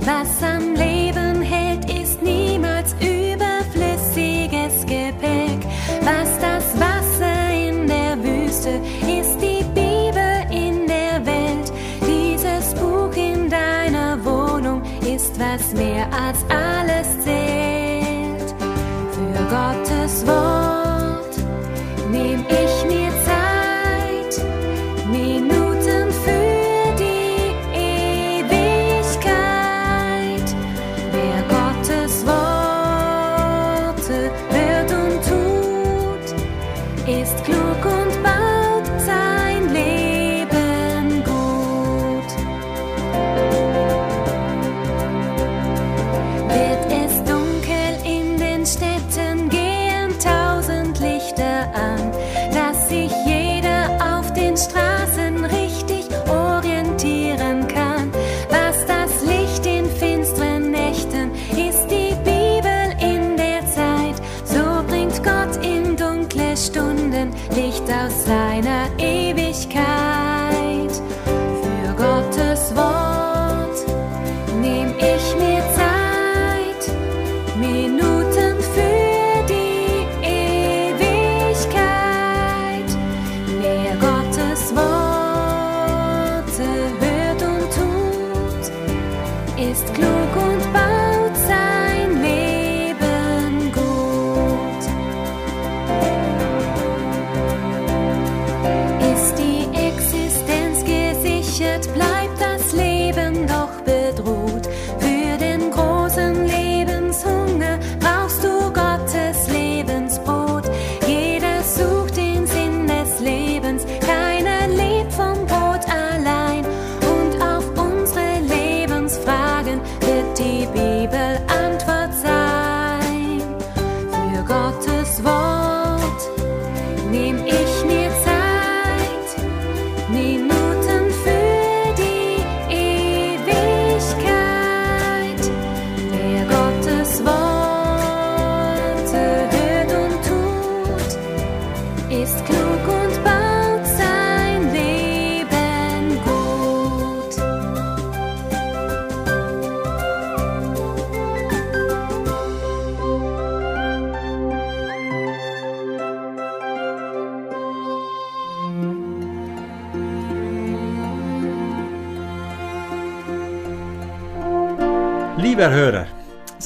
Was am Leben hält, ist niemals überflüssiges Gepäck. Was das Wasser in der Wüste ist, die Bibel in der Welt. Dieses Buch in deiner Wohnung ist was mehr als alles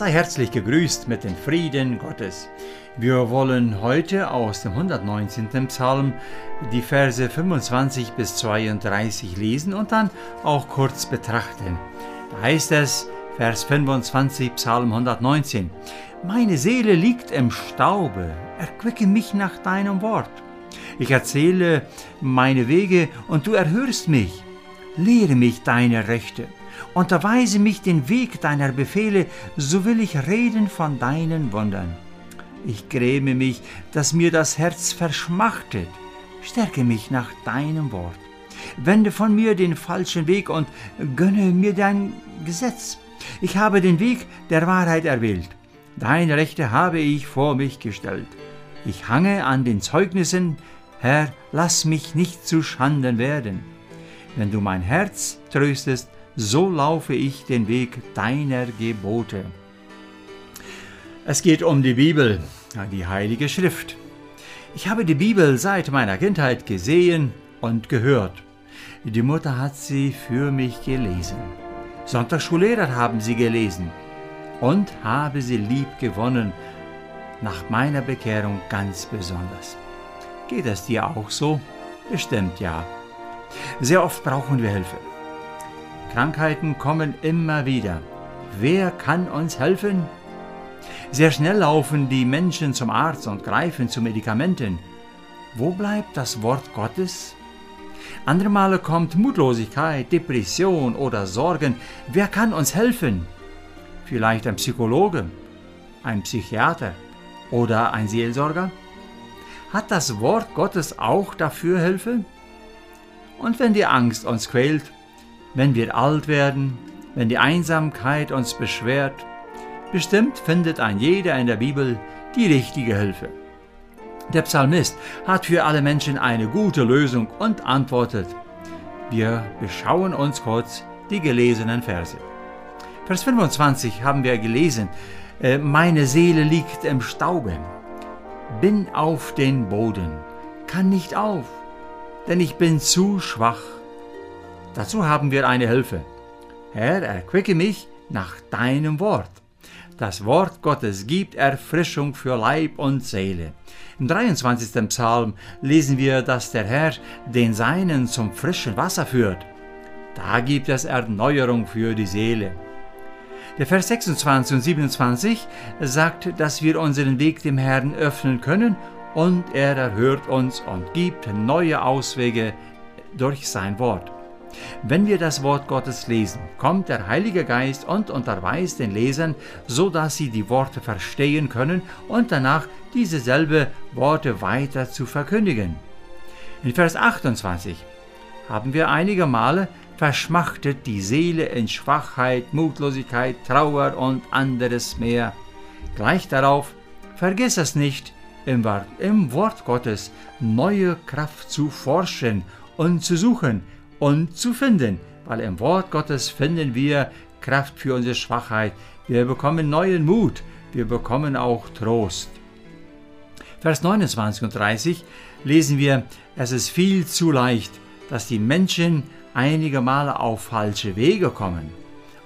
sei herzlich gegrüßt mit dem Frieden Gottes. Wir wollen heute aus dem 119. Psalm die Verse 25 bis 32 lesen und dann auch kurz betrachten. Da heißt es, Vers 25, Psalm 119, Meine Seele liegt im Staube, erquicke mich nach deinem Wort. Ich erzähle meine Wege und du erhörst mich. Lehre mich deine Rechte. Unterweise mich den Weg deiner Befehle, so will ich reden von deinen Wundern. Ich gräme mich, dass mir das Herz verschmachtet. Stärke mich nach deinem Wort. Wende von mir den falschen Weg und gönne mir dein Gesetz. Ich habe den Weg der Wahrheit erwählt. Deine Rechte habe ich vor mich gestellt. Ich hange an den Zeugnissen, Herr, lass mich nicht zu Schanden werden. Wenn du mein Herz tröstest, so laufe ich den Weg deiner Gebote. Es geht um die Bibel, die Heilige Schrift. Ich habe die Bibel seit meiner Kindheit gesehen und gehört. Die Mutter hat sie für mich gelesen. Sonntagsschullehrer haben sie gelesen und habe sie lieb gewonnen, nach meiner Bekehrung ganz besonders. Geht es dir auch so? Bestimmt ja. Sehr oft brauchen wir Hilfe. Krankheiten kommen immer wieder. Wer kann uns helfen? Sehr schnell laufen die Menschen zum Arzt und greifen zu Medikamenten. Wo bleibt das Wort Gottes? Andere Male kommt Mutlosigkeit, Depression oder Sorgen. Wer kann uns helfen? Vielleicht ein Psychologe, ein Psychiater oder ein Seelsorger? Hat das Wort Gottes auch dafür Hilfe? Und wenn die Angst uns quält, wenn wir alt werden, wenn die Einsamkeit uns beschwert, bestimmt findet ein jeder in der Bibel die richtige Hilfe. Der Psalmist hat für alle Menschen eine gute Lösung und antwortet. Wir beschauen uns kurz die gelesenen Verse. Vers 25 haben wir gelesen, äh, meine Seele liegt im Staube, bin auf den Boden, kann nicht auf, denn ich bin zu schwach. Dazu haben wir eine Hilfe. Herr, erquicke mich nach deinem Wort. Das Wort Gottes gibt Erfrischung für Leib und Seele. Im 23. Psalm lesen wir, dass der Herr den Seinen zum frischen Wasser führt. Da gibt es Erneuerung für die Seele. Der Vers 26 und 27 sagt, dass wir unseren Weg dem Herrn öffnen können und er erhört uns und gibt neue Auswege durch sein Wort. Wenn wir das Wort Gottes lesen, kommt der Heilige Geist und unterweist den Lesern, so dass sie die Worte verstehen können und danach dieselbe Worte weiter zu verkündigen. In Vers 28 haben wir einige Male verschmachtet die Seele in Schwachheit, Mutlosigkeit, Trauer und anderes mehr. Gleich darauf, vergiss es nicht, im Wort Gottes neue Kraft zu forschen und zu suchen, und zu finden, weil im Wort Gottes finden wir Kraft für unsere Schwachheit. Wir bekommen neuen Mut, wir bekommen auch Trost. Vers 29 und 30 lesen wir, es ist viel zu leicht, dass die Menschen einige Male auf falsche Wege kommen,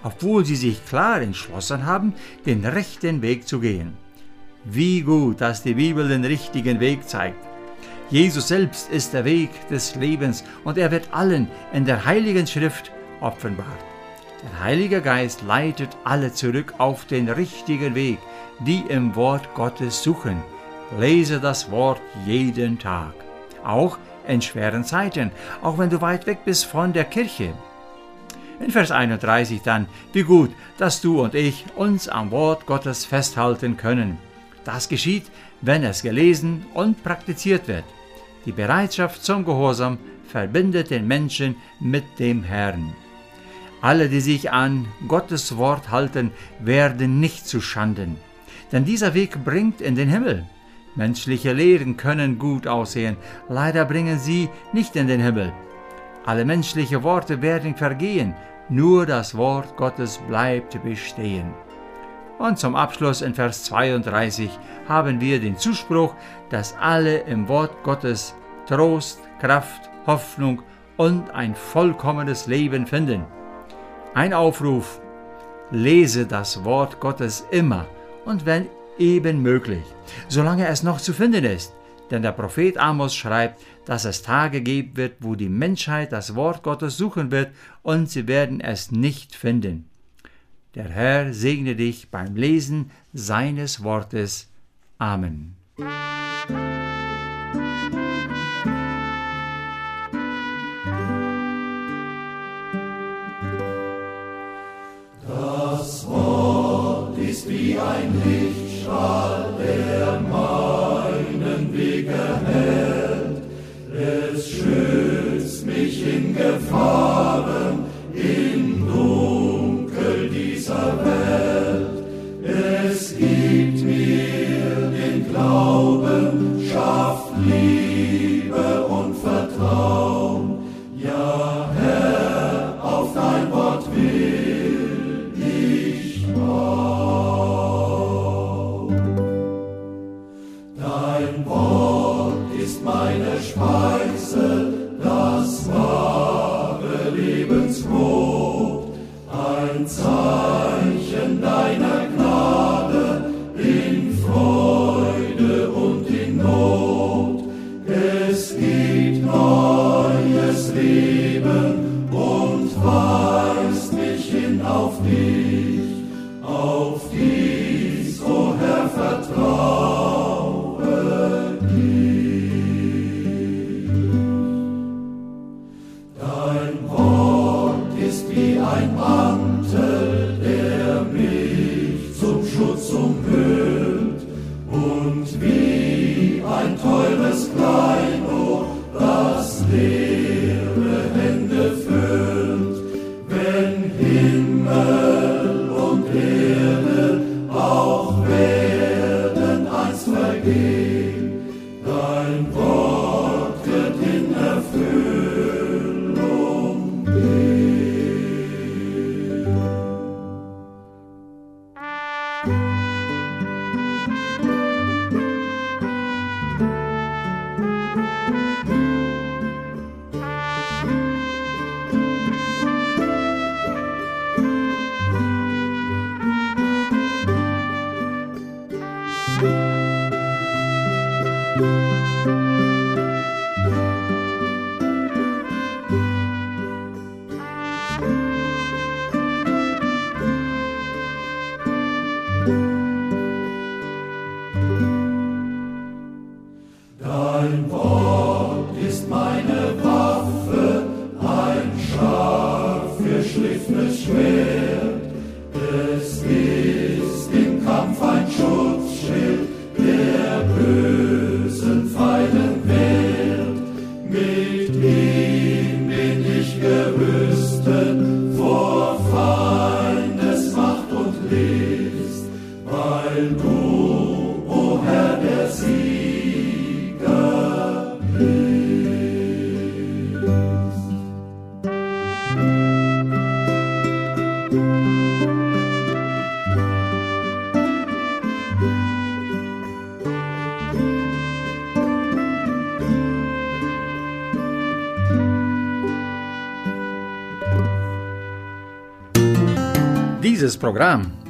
obwohl sie sich klar entschlossen haben, den rechten Weg zu gehen. Wie gut, dass die Bibel den richtigen Weg zeigt. Jesus selbst ist der Weg des Lebens und er wird allen in der Heiligen Schrift offenbart. Der Heilige Geist leitet alle zurück auf den richtigen Weg, die im Wort Gottes suchen. Lese das Wort jeden Tag, auch in schweren Zeiten, auch wenn du weit weg bist von der Kirche. In Vers 31 dann, wie gut, dass du und ich uns am Wort Gottes festhalten können. Das geschieht, wenn es gelesen und praktiziert wird. Die Bereitschaft zum Gehorsam verbindet den Menschen mit dem Herrn. Alle, die sich an Gottes Wort halten, werden nicht zu Schanden, denn dieser Weg bringt in den Himmel. Menschliche Lehren können gut aussehen, leider bringen sie nicht in den Himmel. Alle menschliche Worte werden vergehen, nur das Wort Gottes bleibt bestehen. Und zum Abschluss in Vers 32 haben wir den Zuspruch, dass alle im Wort Gottes Trost, Kraft, Hoffnung und ein vollkommenes Leben finden. Ein Aufruf, lese das Wort Gottes immer und wenn eben möglich, solange es noch zu finden ist. Denn der Prophet Amos schreibt, dass es Tage geben wird, wo die Menschheit das Wort Gottes suchen wird und sie werden es nicht finden. Der Herr segne dich beim Lesen seines Wortes. Amen. Ein Lichtstrahl, der meinen Weg erhält. Es schützt mich in Gefahren, Zeichen dein wie ein Mantel. Dein Dieses Programm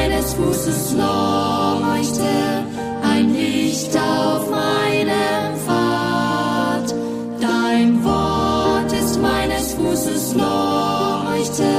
meines Fußes Leuchte, ein Licht auf meinem Pfad. Dein Wort ist meines Fußes Leuchte,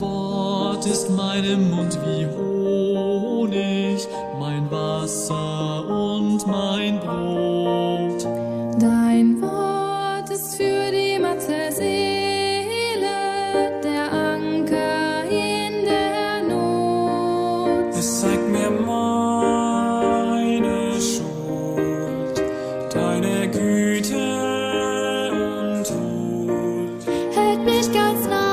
Wort ist meinem Mund wie Honig, mein Wasser und mein Brot. Dein Wort ist für die matte Seele, der Anker in der Not. Es zeigt mir meine Schuld, deine Güte und Huld. Hält mich ganz nah